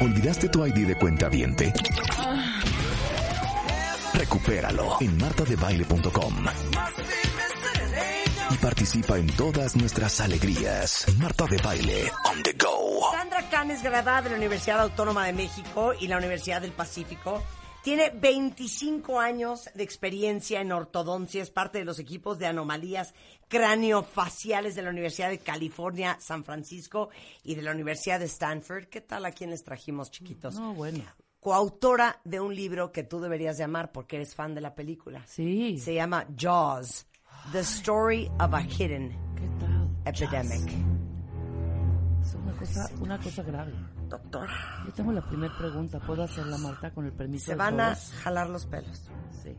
¿Olvidaste tu ID de cuenta viente? Recupéralo en martadebaile.com y participa en todas nuestras alegrías. Marta de Baile on the go. Sandra Kahn es graduada de la Universidad Autónoma de México y la Universidad del Pacífico. Tiene 25 años de experiencia en ortodoncia, es parte de los equipos de anomalías craneofaciales de la Universidad de California, San Francisco y de la Universidad de Stanford. ¿Qué tal a quienes trajimos, chiquitos? No, bueno. Coautora de un libro que tú deberías llamar porque eres fan de la película. Sí. Se llama Jaws, The Story of a Hidden ¿Qué tal? Epidemic. Es una cosa, una cosa grave. Doctor, Yo tengo la primera pregunta. ¿Puedo hacerla, Marta, con el permiso se de van a jalar los pelos. Sí.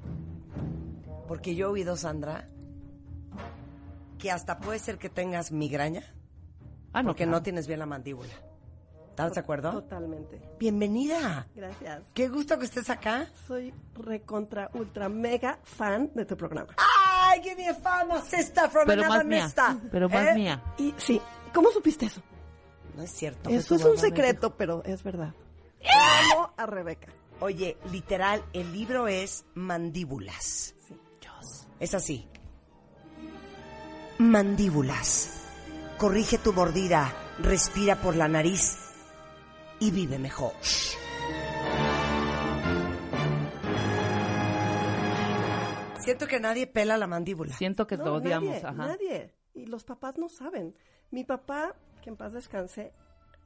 Porque yo he oído, Sandra, que hasta puede ser que tengas migraña Ah, no, porque claro. no tienes bien la mandíbula. ¿Estás de acuerdo? Totalmente. Bienvenida. Gracias. Qué gusto que estés acá. Soy recontra ultra mega fan de tu programa. ¡Ay, give me a fan, sister from Pero another más mía. mister! Pero más ¿Eh? mía. Y sí, ¿cómo supiste eso? No es cierto. Eso es un secreto, pero es verdad. Amo a Rebeca. Oye, literal, el libro es Mandíbulas. Sí. Es así. Mandíbulas. Corrige tu mordida, respira por la nariz y vive mejor. Siento que nadie pela la mandíbula. Siento que No, te odiamos. Nadie, Ajá. nadie. Y los papás no saben. Mi papá, que en paz descanse,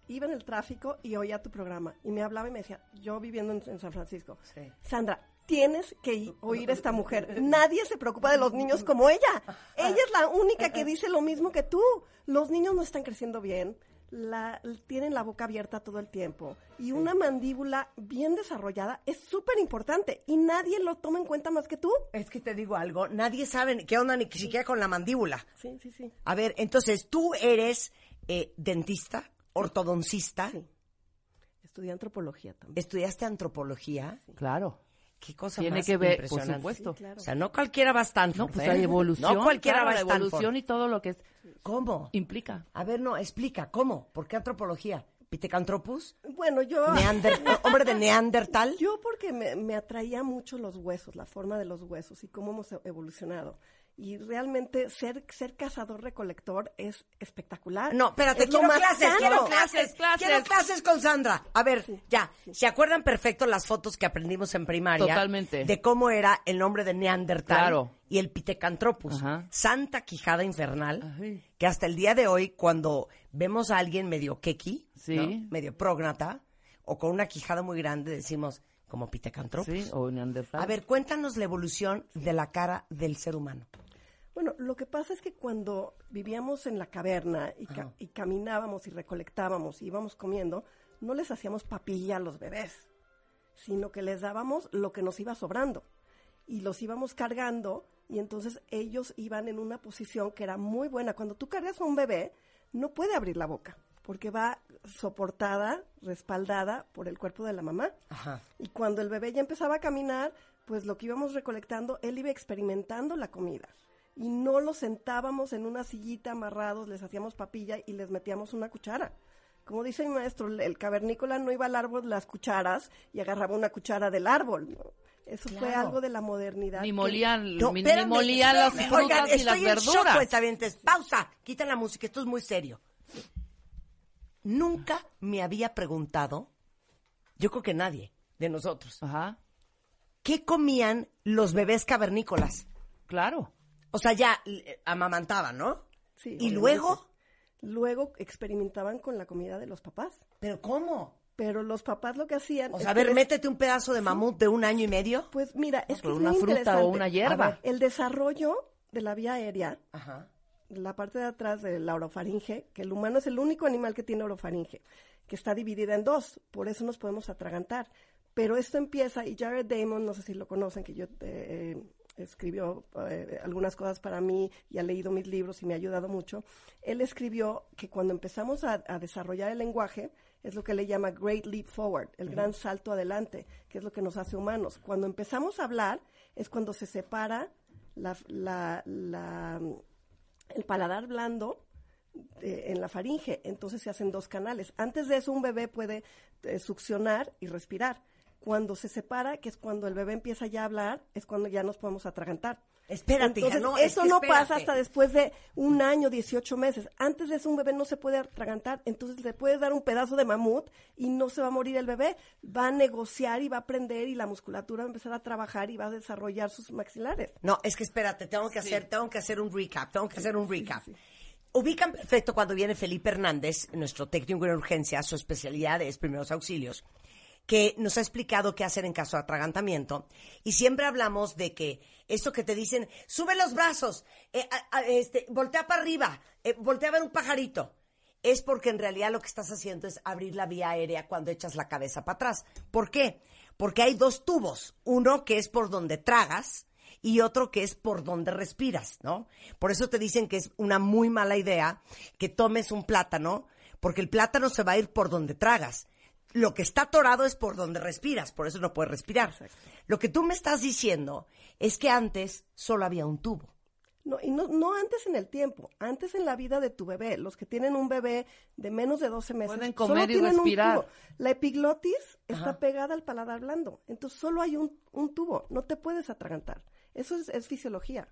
iba en el tráfico y oía tu programa. Y me hablaba y me decía, yo viviendo en, en San Francisco, Sí. Sandra, tienes que oír a esta mujer. Nadie se preocupa de los niños como ella. Ella es la única que dice lo mismo que tú. Los niños no están creciendo bien. La, tienen la boca abierta todo el tiempo y una mandíbula bien desarrollada es súper importante y nadie lo toma en cuenta más que tú. Es que te digo algo, nadie sabe qué onda ni siquiera con la mandíbula. Sí, sí, sí. A ver, entonces tú eres eh, dentista, ortodoncista, Sí. Estudié antropología también. estudiaste antropología. Claro. Qué cosa Tiene más que ver, por supuesto. Sí, claro. O sea, no cualquiera va a Stanford. No, pues ¿eh? hay evolución. No cualquiera claro, va a la Stanford. evolución y todo lo que es- ¿Cómo? implica. A ver, no, explica, ¿cómo? ¿Por qué antropología? ¿Pitecantropus? Bueno, yo... Neander- ¿Hombre de Neandertal? Yo porque me, me atraía mucho los huesos, la forma de los huesos y cómo hemos evolucionado. Y realmente ser, ser cazador-recolector es espectacular. No, espérate, Es quiero clases, quiero clases, quiero clases con Sandra. A ver, ya, ¿se acuerdan perfecto las fotos que aprendimos en primaria? Totalmente. De cómo era el nombre de Neandertal Claro. y el Pitecantropus. Ajá. Santa quijada infernal, Ay. que hasta el día de hoy, cuando vemos a alguien medio keki, Sí. ¿no? medio prógnata, o con una quijada muy grande, decimos, como Pitecantropus. Sí, o Neandertal. A ver, cuéntanos la evolución de la cara del ser humano. Bueno, lo que pasa es que cuando vivíamos en la caverna y, ca- y caminábamos y recolectábamos y íbamos comiendo, no les hacíamos papilla a los bebés, sino que les dábamos lo que nos iba sobrando. Y los íbamos cargando y entonces ellos iban en una posición que era muy buena. Cuando tú cargas a un bebé, no puede abrir la boca porque va soportada, respaldada por el cuerpo de la mamá. Ajá. Y cuando el bebé ya empezaba a caminar, pues lo que íbamos recolectando, él iba experimentando la comida. Y no los sentábamos en una sillita amarrados, les hacíamos papilla y les metíamos una cuchara. Como dice mi maestro, el cavernícola no iba al árbol las cucharas y agarraba una cuchara del árbol. ¿no? Eso fue algo de la modernidad. Ni molían, No, ni, ni espérame, molían las frutas Oigan, y las estoy en shock, verduras. cuentavientes. Pausa, quita la música, esto es muy serio. Nunca me había preguntado, yo creo que nadie de nosotros, Ajá, ¿qué comían los bebés cavernícolas? claro. O sea, ya eh, amamantaban, ¿no? Sí, y obviamente. luego, Luego experimentaban con la comida de los papás. ¿pero cómo? Pero los papás lo que hacían... O sea, a ver, les- métete un pedazo de mamut de un año y medio. Pues mira, es que es una muy fruta o una hierba. Ver, el desarrollo de la vía aérea Ajá. la parte de atrás de la orofaringe, que el humano es el único animal que tiene orofaringe, que está dividida en dos, por eso nos podemos atragantar. Pero esto empieza, y Jared Damon, no sé si lo conocen, que yo eh, escribió eh, algunas cosas para mí y ha leído mis libros y me ha ayudado mucho. Él escribió que cuando empezamos a, a desarrollar el lenguaje, es lo que le llama Great Leap Forward, el gran salto adelante, que es lo que nos hace humanos. Cuando empezamos a hablar, es cuando se separa la, la, la el paladar blando eh, en la faringe, entonces se hacen dos canales. Antes de eso un bebé puede eh, succionar y respirar. Cuando se separa, que es cuando el bebé empieza ya a hablar, es cuando ya nos podemos atragantar. Espérate, hija, Entonces, no, es eso que no espérate. pasa hasta después de un año, 18 meses. Antes de eso un bebé no se puede atragantar, entonces le puedes dar un pedazo de mamut y no se va a morir el bebé. Va a negociar y va a aprender y la musculatura va a empezar a trabajar y va a desarrollar sus maxilares. No, es que espérate, tengo que hacer, tengo que hacer un recap, tengo que hacer un recap. Ubican perfecto cuando viene Felipe Hernández, nuestro técnico en urgencia, su especialidad es primeros auxilios, que nos ha explicado qué hacer en caso de atragantamiento. Y siempre hablamos de que eso que te dicen, sube los brazos, eh, este, voltea para arriba, eh, voltea a ver un pajarito. Es porque en realidad lo que estás haciendo es abrir la vía aérea cuando echas la cabeza para atrás. ¿Por qué? Porque hay dos tubos. Uno que es por donde tragas y otro que es por donde respiras, ¿no? Por eso te dicen que es una muy mala idea que tomes un plátano, porque el plátano se va a ir por donde tragas. Lo que está atorado es por donde respiras, por eso no puedes respirar. Lo que tú me estás diciendo es que antes solo había un tubo. No, y no, no antes en el tiempo, antes en la vida de tu bebé. Los que tienen un bebé de menos de 12 meses Pueden solo comer y tienen un respirar. tubo. La epiglotis está pegada al paladar blando, entonces solo hay un, un tubo, no te puedes atragantar. Eso es, es fisiología.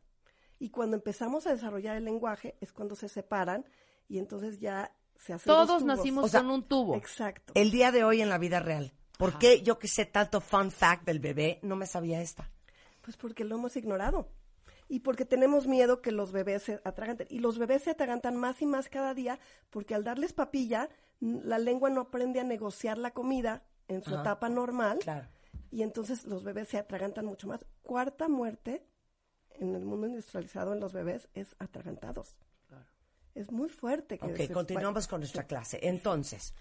Y cuando empezamos a desarrollar el lenguaje es cuando se separan y entonces ya se hacen dos Todos tubos. nacimos O sea, con un tubo. Exacto. El día de hoy en la vida real, ¿por qué yo que sé tanto fun fact del bebé no me sabía esta? Pues porque lo hemos ignorado. Y porque tenemos miedo que los bebés se atraganten. Y los bebés se atragantan más y más cada día porque al darles papilla, la lengua no aprende a negociar la comida en su Ajá. etapa normal. Claro. Y entonces los bebés se atragantan mucho más. Cuarta muerte en el mundo industrializado en los bebés es atragantados. Es muy fuerte. Que Ok, se- continuamos con nuestra clase. Entonces,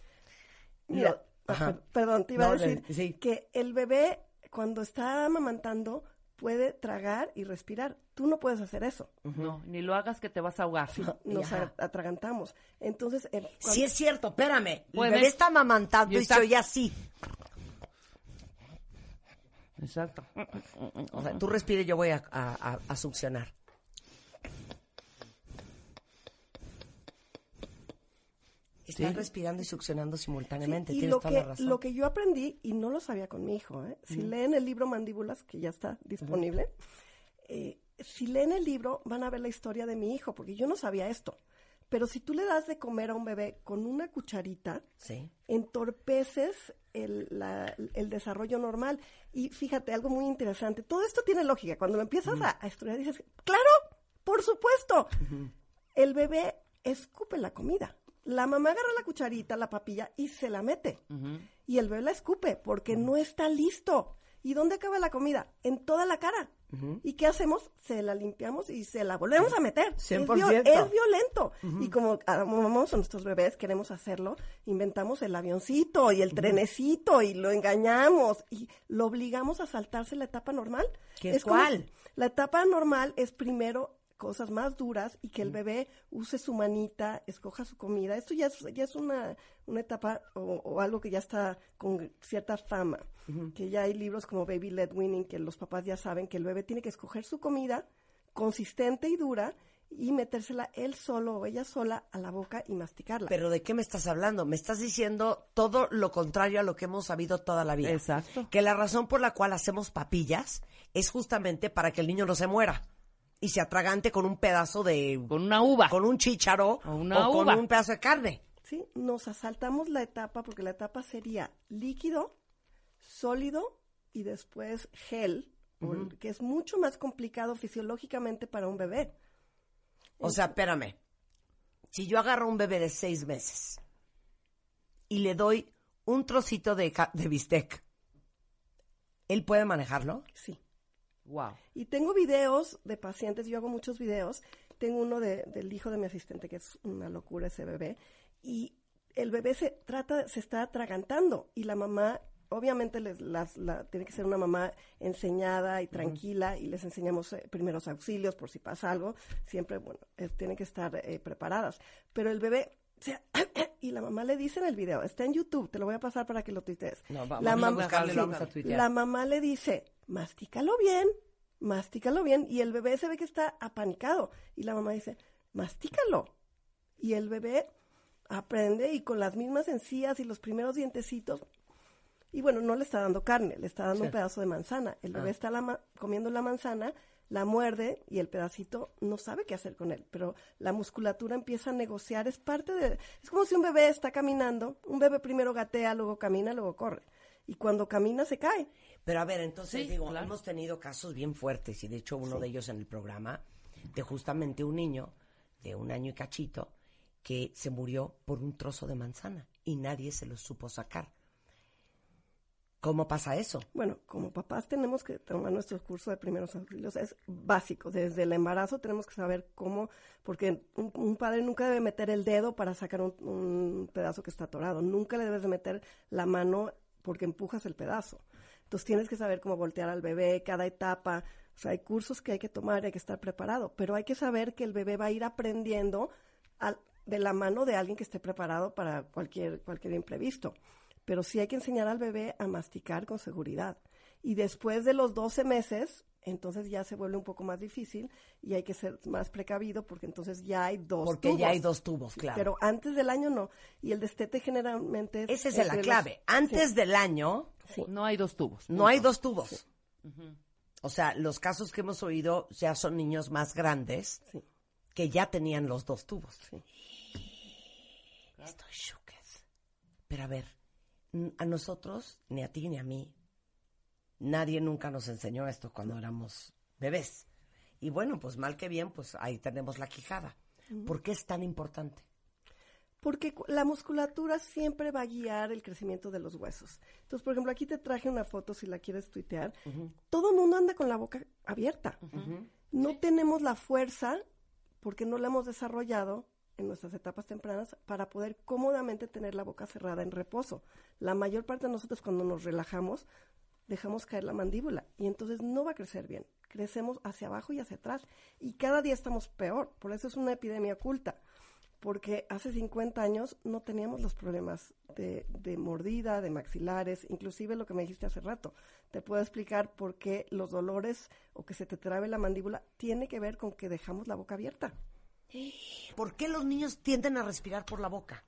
Mira, lo- ajá. per- perdón, te iba No, a decir le- sí. que el bebé cuando está amamantando puede tragar y respirar. Tú no puedes hacer eso. No, ni lo hagas que te vas a ahogar. Nos Ajá. a- atragantamos. Entonces, el- sí es cierto, espérame. El bebé está amamantando Y está- se oye así. Exacto. O sea, tú respire y yo voy a, a- a- a succionar. Están Sí. respirando y succionando simultáneamente. Sí, y Tienes lo toda la que, razón. lo que yo aprendí, y no lo sabía con mi hijo, ¿eh? si leen el libro Mandíbulas, que ya está disponible, eh, si leen el libro van a ver la historia de mi hijo, porque yo no sabía esto. Pero si tú le das de comer a un bebé con una cucharita, Sí. entorpeces el, la- el desarrollo normal. Y fíjate, algo muy interesante, todo esto tiene lógica. Cuando lo empiezas a, a estudiar dices, claro, por supuesto. El bebé escupe la comida. La mamá agarra la cucharita, la papilla y se la mete. Y el bebé la escupe porque no está listo. ¿Y dónde acaba la comida? En toda la cara. ¿Y qué hacemos? Se la limpiamos y se la volvemos a meter. Es, 100%. es violento. Y como amamos a nuestros bebés, queremos hacerlo, inventamos el avioncito y el trenecito y lo engañamos y lo obligamos a saltarse la etapa normal. ¿Qué es cuál? la etapa normal es primero cosas más duras y que el bebé use su manita, escoja su comida. Esto ya es, ya es una, una etapa o, o algo que ya está con cierta fama. Que ya hay libros como Baby Led Winning que los papás ya saben que el bebé tiene que escoger su comida consistente y dura y metérsela él solo o ella sola a la boca y masticarla. Pero ¿de qué me estás hablando? Me estás diciendo todo lo contrario a lo que hemos sabido toda la vida. Exacto. Que la razón por la cual hacemos papillas es justamente para que el niño no se muera y se atragante con un pedazo de... Con una uva. con un chícharo O una o con uva. un pedazo de carne. ¿sí? Nos asaltamos la etapa porque la etapa sería líquido, sólido y después gel, que es mucho más complicado fisiológicamente para un bebé. O sea, espérame. Si yo agarro un bebé de seis meses y le doy un trocito de, de bistec, ¿él puede manejarlo? Sí. Wow. Y tengo videos de pacientes, yo hago muchos videos. Tengo uno de- del hijo de mi asistente, que es una locura ese bebé. Y el bebé se trata, se está atragantando. Y la mamá, obviamente, les, las, la- tiene que ser una mamá enseñada y tranquila. Y les enseñamos eh, primeros auxilios por si pasa algo. Siempre, bueno, eh, tienen que estar eh, preparadas. Pero el bebé. se- y la mamá le dice en el video, está en YouTube, te lo voy a pasar para que lo tuitees. No, vamos la a mamá, buscarlo y sí, vamos a la mamá le dice, mastícalo bien, mastícalo bien. Y el bebé se ve que está apanicado. Y la mamá dice, mastícalo. Y el bebé aprende y con las mismas encías y los primeros dientecitos. Y bueno, no le está dando carne, le está dando un pedazo de manzana. El bebé está la ma- comiendo la manzana, la muerde y el pedacito no sabe qué hacer con él. Pero la musculatura empieza a negociar, es parte de... Es como si un bebé está caminando, un bebé primero gatea, luego camina, luego corre. Y cuando camina se cae. Pero a ver, entonces Sí, digo, claro. hemos tenido casos bien fuertes y de hecho uno de ellos en el programa de justamente un niño de un año y cachito que se murió por un trozo de manzana y nadie se lo supo sacar. ¿Cómo pasa eso? Bueno, como papás tenemos que tomar nuestros cursos de primeros auxilios, es básico. Desde el embarazo tenemos que saber cómo, porque un, un padre nunca debe meter el dedo para sacar un, un pedazo que está atorado. Nunca le debes de meter la mano porque empujas el pedazo. Entonces tienes que saber cómo voltear al bebé, cada etapa. O sea, hay cursos que hay que tomar, hay que estar preparado. Pero hay que saber que el bebé va a ir aprendiendo de la mano de alguien que esté preparado para cualquier, cualquier imprevisto pero sí hay que enseñar al bebé a masticar con seguridad. Y después de los 12 meses, entonces ya se vuelve un poco más difícil y hay que ser más precavido porque entonces ya hay dos Porque ya hay dos tubos, claro. Pero antes del año no. Y el destete generalmente es... Esa es la los- clave. Antes Sí, del año sí. No hay dos tubos. no hay dos tubos. O sea, los casos que hemos oído ya son niños más grandes Sí. que ya tenían los dos tubos. Sí. Estoy shooketh. Pero a ver, a nosotros, ni a ti ni a mí, nadie nunca nos enseñó esto cuando éramos bebés. Y bueno, pues mal que bien, pues ahí tenemos la quijada. ¿Por qué es tan importante? Porque la musculatura siempre va a guiar el crecimiento de los huesos. Entonces, por ejemplo, aquí te traje una foto si la quieres tuitear. Todo el mundo anda con la boca abierta. No tenemos la fuerza, porque no la hemos desarrollado en nuestras etapas tempranas, para poder cómodamente tener la boca cerrada en reposo. La mayor parte de nosotros cuando nos relajamos, dejamos caer la mandíbula y entonces no va a crecer bien. Crecemos hacia abajo y hacia atrás. Y cada día estamos peor. Por eso es una epidemia oculta porque hace 50 años no teníamos los problemas de, de mordida, de maxilares, inclusive lo que me dijiste hace rato. Te puedo explicar por qué los dolores o que se te trabe la mandíbula tiene que ver con que dejamos la boca abierta. ¿Por qué los niños tienden a respirar por la boca?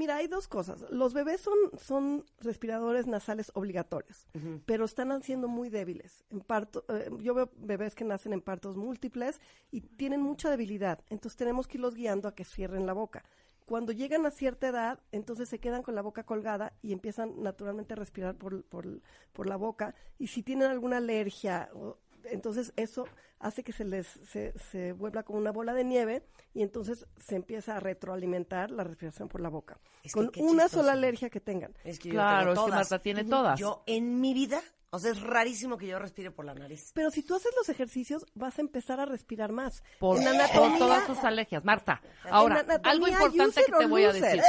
Mira, hay dos cosas. Los bebés son, son respiradores nasales obligatorios, pero están haciendo muy débiles. En parto, eh, yo veo bebés que nacen en partos múltiples y tienen mucha debilidad. Entonces tenemos que irlos guiando a que cierren la boca. Cuando llegan a cierta edad, entonces se quedan con la boca colgada y empiezan naturalmente a respirar por, por, por la boca. Y si tienen alguna alergia, o- entonces eso hace que se les se, se vuelva como una bola de nieve y entonces se empieza a retroalimentar la respiración por la boca. Es que con una chistoso. sola alergia que tengan. Es que yo Claro, es que. Marta tiene todas. Yo en mi vida, o sea, es rarísimo que yo respire por la nariz. Pero si tú haces los ejercicios, vas a empezar a respirar más. Por, en por todas tus alergias. Marta, ahora, algo importante que te voy a decir.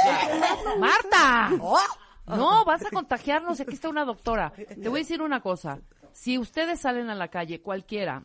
¡Marta! ¡Oh! No, vas a contagiarnos. Aquí está una doctora. Te voy a decir una cosa. Si ustedes salen a la calle, cualquiera,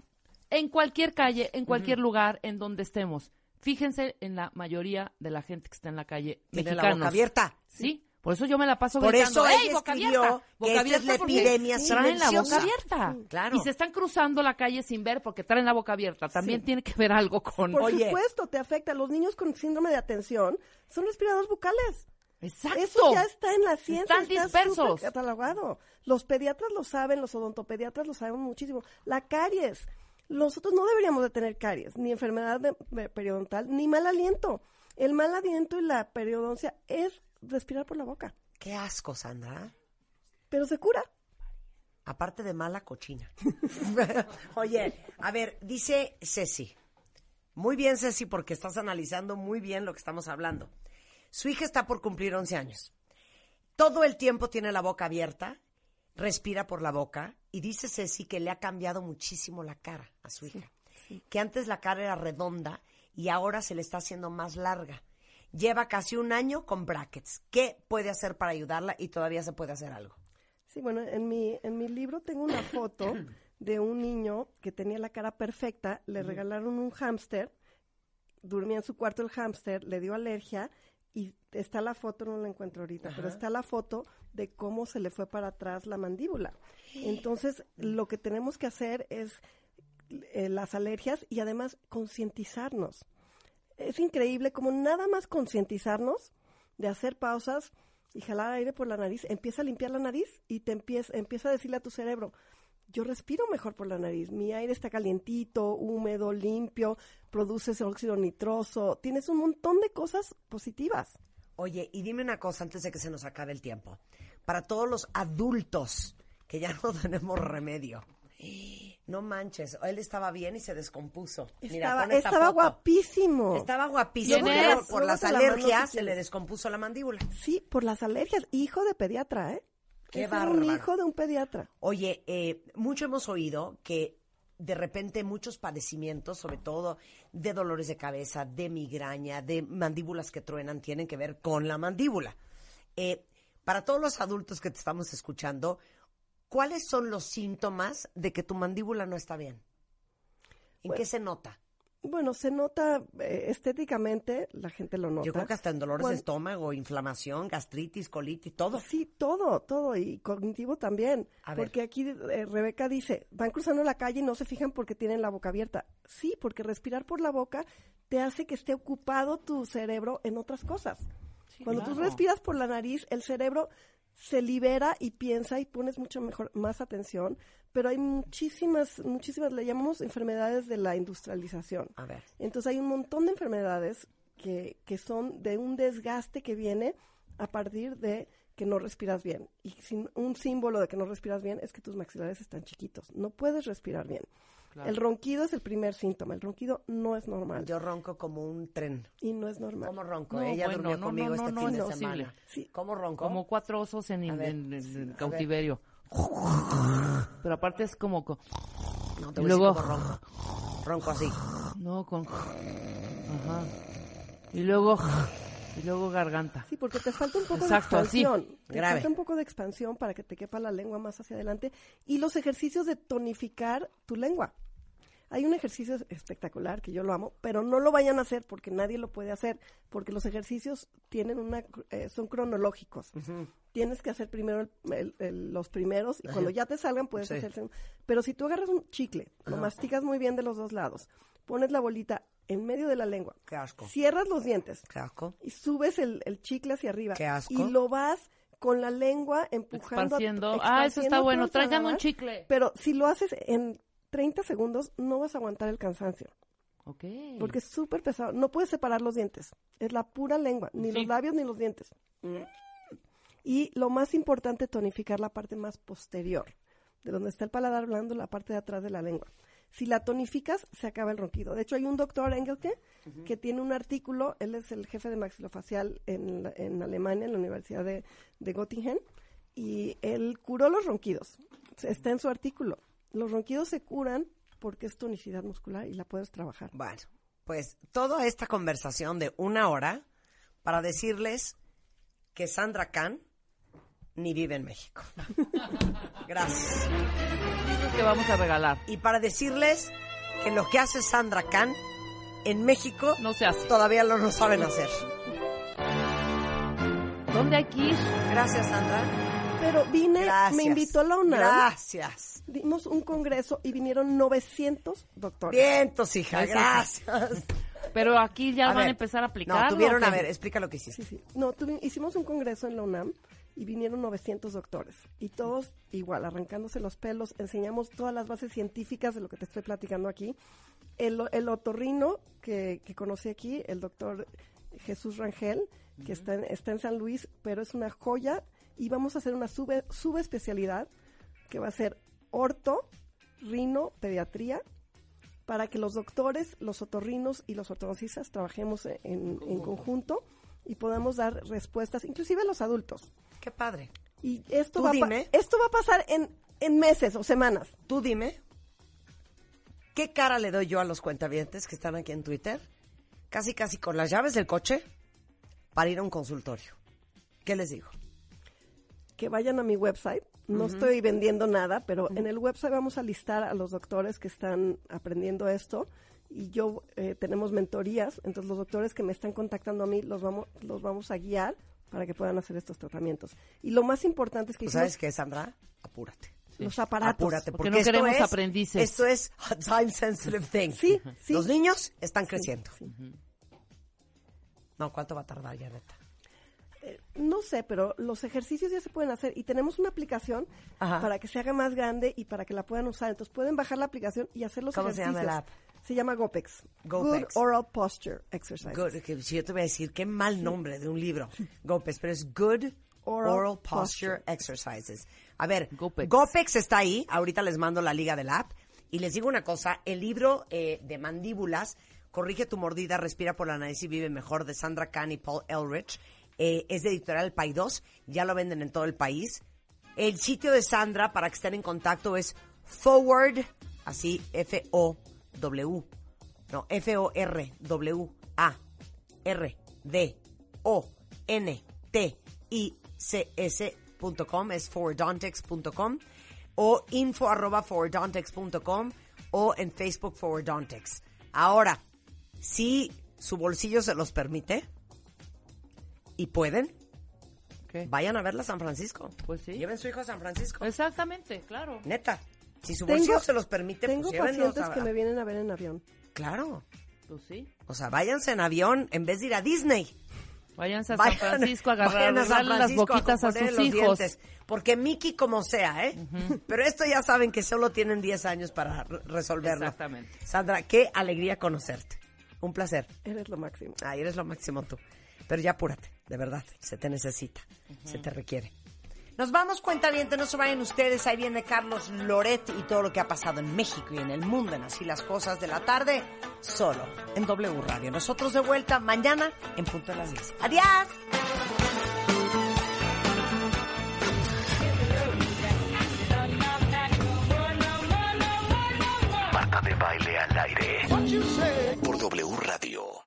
en cualquier calle, en cualquier lugar, en donde estemos, fíjense en la mayoría de la gente que está en la calle, Tiene la mexicanos. boca abierta. Sí, por eso yo me la paso Por gritando, eso ¡Ey, ella boca escribió abierta! que Boca esta es abierta la porque epidemia traen la boca abierta. Claro. Y se están cruzando la calle sin ver porque traen la boca abierta. También tiene que ver algo con... Por Oye. supuesto, te afecta. Los niños con síndrome de atención son respiradores bucales. Exacto. Eso ya está en la ciencia. Están está dispersos. catalogado. Los pediatras lo saben, los odontopediatras lo saben muchísimo. La caries. Nosotros no deberíamos de tener caries, ni enfermedad de- de periodontal, ni mal aliento. El mal aliento y la periodoncia es respirar por la boca, Qué asco, Sandra. pero se cura. Aparte de mala cochina. Oye, a ver, dice Ceci. Muy bien, Ceci, porque estás analizando muy bien lo que estamos hablando. Su hija está por cumplir 11 años. Todo el tiempo tiene la boca abierta, respira por la boca y dice Ceci que le ha cambiado muchísimo la cara a su hija. Que antes la cara era redonda y ahora se le está haciendo más larga. Lleva casi un año con brackets. ¿Qué puede hacer para ayudarla y todavía se puede hacer algo? Sí, bueno, en mi, en mi libro tengo una foto de un niño que tenía la cara perfecta, le regalaron un hámster, dormía en su cuarto el hámster, le dio alergia y está la foto, no la encuentro ahorita, pero está la foto de cómo se le fue para atrás la mandíbula. Entonces, lo que tenemos que hacer es eh, las alergias y además concientizarnos. es increíble como nada más concientizarnos de hacer pausas y jalar aire por la nariz, empieza a limpiar la nariz y te empieza, empieza a decirle a tu cerebro, yo respiro mejor por la nariz, mi aire está calientito, húmedo, limpio, produces óxido nitroso, tienes un montón de cosas positivas. Oye, y dime una cosa antes de que se nos acabe el tiempo. Para todos los adultos que ya no tenemos remedio. No manches, él estaba bien y se descompuso. Mira, Estaba, esta estaba foto. guapísimo. Estaba guapísimo, ¿Quién pero es? por las te la mando alergias si se le descompuso la mandíbula. Sí, por las alergias. Hijo de pediatra, ¿eh? Qué Es un bárbaro. hijo de un pediatra. Oye, eh, mucho hemos oído que de repente muchos padecimientos, sobre todo de dolores de cabeza, de migraña, de mandíbulas que truenan, tienen que ver con la mandíbula. Eh, para todos los adultos que te estamos escuchando, ¿cuáles son los síntomas de que tu mandíbula no está bien? ¿En Bueno, qué se nota? Bueno, se nota eh, estéticamente, la gente lo nota. Yo creo que hasta en dolores de estómago, inflamación, gastritis, colitis, todo. Sí, todo, todo, y cognitivo también. A ver. Porque aquí eh, Rebeca dice, van cruzando la calle y no se fijan porque tienen la boca abierta. Sí, porque respirar por la boca te hace que esté ocupado tu cerebro en otras cosas. Cuando tú respiras por la nariz, el cerebro se libera y piensa y pones mucho mejor, más atención, pero hay muchísimas, muchísimas, le llamamos enfermedades de la industrialización. A ver. Entonces hay un montón de enfermedades que, que son de un desgaste que viene a partir de que no respiras bien. Y sin, un símbolo de que no respiras bien es que tus maxilares están chiquitos. No puedes respirar bien. Claro. El ronquido es el primer síntoma. El ronquido no es normal. Yo ronco como un tren. y no es normal. ¿Cómo ronco? No, Ella bueno, durmió no, conmigo no, este no, fin no de semana. Sí. ¿Cómo ronco? Como cuatro osos en, cautiverio. Pero aparte es como... co- No, te voy luego- ronco. Ronco así. No, con... Ajá. Y luego... Y luego garganta. Sí, porque te falta un poco Exacto, de así. expansión. Te Grave. falta un poco de expansión para que te quepa la lengua más hacia adelante. Y los ejercicios de tonificar tu lengua. Hay un ejercicio espectacular que yo lo amo, pero no lo vayan a hacer porque nadie lo puede hacer, porque los ejercicios tienen una, cr- eh, son cronológicos. Tienes que hacer primero el- el- el- los primeros y cuando ya te salgan puedes Sí. hacer el segundo. Pero si tú agarras un chicle, lo masticas muy bien de los dos lados, pones la bolita en medio de la lengua, Qué asco. cierras los dientes, Qué asco. y subes el, el chicle hacia arriba. Qué asco. Y lo vas con la lengua empujando. a- Esparciendo. Ah, eso está bueno. Tráigame un chicle. Pero si lo haces en 30 segundos, no vas a aguantar el cansancio. Ok. Porque es súper pesado. No puedes separar los dientes. Es la pura lengua. Ni Sí. los labios ni los dientes. Y lo más importante, tonificar la parte más posterior. De donde está el paladar blando, la parte de atrás de la lengua. Si la tonificas, se acaba el ronquido. De hecho, hay un doctor Engelke que tiene un artículo, él es el jefe de maxilofacial en, la- en Alemania, en la Universidad de, de Göttingen, y él curó los ronquidos. Está en su artículo. Los ronquidos se curan porque es tonicidad muscular y la puedes trabajar. Bueno, pues toda esta conversación de una hora para decirles que Sandra Kahn ni vive en México. Gracias. que vamos a regalar. Y para decirles que lo que hace Sandra Kahn en México No se hace. todavía no lo saben hacer. ¿Dónde hay que ir? Gracias, Sandra. Pero vine, Gracias. me invitó la UNAM, Gracias. dimos un congreso y vinieron 900 doctores. Vientos, hija. Gracias. Pero aquí ya A van ver. a empezar a aplicar. No, tuvieron, a ver, explica lo que hiciste. Sí, sí. No, tuvi- hicimos un congreso en la UNAM y vinieron 900 doctores. Y todos igual, arrancándose los pelos, enseñamos todas las bases científicas de lo que te estoy platicando aquí. El, el otorrino que, que conocí aquí, el doctor Jesús Rangel, que está, en, está en San Luis, pero es una joya. Y vamos a hacer una sube, subespecialidad que va a ser orto, rino, pediatría, para que los doctores, los otorrinos y los ortodoncistas trabajemos en, en conjunto y podamos dar respuestas, inclusive a los adultos. Qué padre. Y esto, Tú va, dime. esto va a pasar en, en meses o semanas. Tú dime, ¿qué cara le doy yo a los cuentavientes que están aquí en Twitter? Casi, casi con las llaves del coche para ir a un consultorio. ¿Qué les digo? Que vayan a mi website. No estoy vendiendo nada, pero en el website vamos a listar a los doctores que están aprendiendo esto. Y yo eh, tenemos mentorías, entonces los doctores que me están contactando a mí los vamos, los vamos a guiar para que puedan hacer estos tratamientos. Y lo más importante es que ¿Tú hicimos sabes qué, Sandra? Apúrate. los aparatos. Apúrate, Porque porque, no esto queremos es, aprendices. Esto es a time sensitive thing. Sí, sí. Los niños están creciendo. Sí. No, ¿cuánto va a tardar, Janeta? No sé, pero los ejercicios ya se pueden hacer y tenemos una aplicación Ajá. para que se haga más grande y para que la puedan usar. Entonces pueden bajar la aplicación y hacer los ¿Cómo se ejercicios. llama el app? Se llama GoPex. GoPex. Good Oral Posture Exercise. Si yo te voy a decir, qué mal nombre de un libro, Gopes, pero es Good Oral, Oral Posture, Posture. Exercises. A ver, Gopex. Gopex está ahí, ahorita les mando la liga del app, y les digo una cosa, el libro eh, de mandíbulas, Corrige tu mordida, respira por la nariz y vive mejor, de Sandra Kahn y Paul Elrich, eh, es de editorial Paidós, ya lo venden en todo el país. El sitio de Sandra, para que estén en contacto, es forward, así, F-O-W, no, F-O-R-W-A, R-D-O-N-T-I-C-S.com, es forwardontex.com, o info arroba forwardontex.com, o en Facebook forwardontex. Ahora, si su bolsillo se los permite, y pueden, ¿Qué? vayan a verla a San Francisco. Pues sí. Lleven su hijo a San Francisco. Exactamente, claro. Neta. Si su Tengo- bolsillo se los permite, Tengo pues llévenlos pacientes a- que me vienen a ver en avión. Claro. Pues sí. O sea, váyanse en avión en vez de ir a Disney. Váyanse a Vayan- San Francisco a agarrar vayan a San las boquitas a, sus los hijos. dientes. Porque Mickey como sea, ¿eh? Pero esto ya saben que solo tienen 10 años para re- resolverlo. Exactamente. Sandra, qué alegría conocerte. Un placer. Eres lo máximo. Ay, eres lo máximo tú. Pero ya apúrate, de verdad. Se te necesita, se te requiere. Nos vamos, cuenta bien, no se vayan ustedes. Ahí viene Carlos Loret y todo lo que ha pasado en México y en el mundo en Así las Cosas de la Tarde, solo en W Radio. Nosotros de vuelta mañana en punto de las 10. ¡Adiós! Marta de baile al aire. What you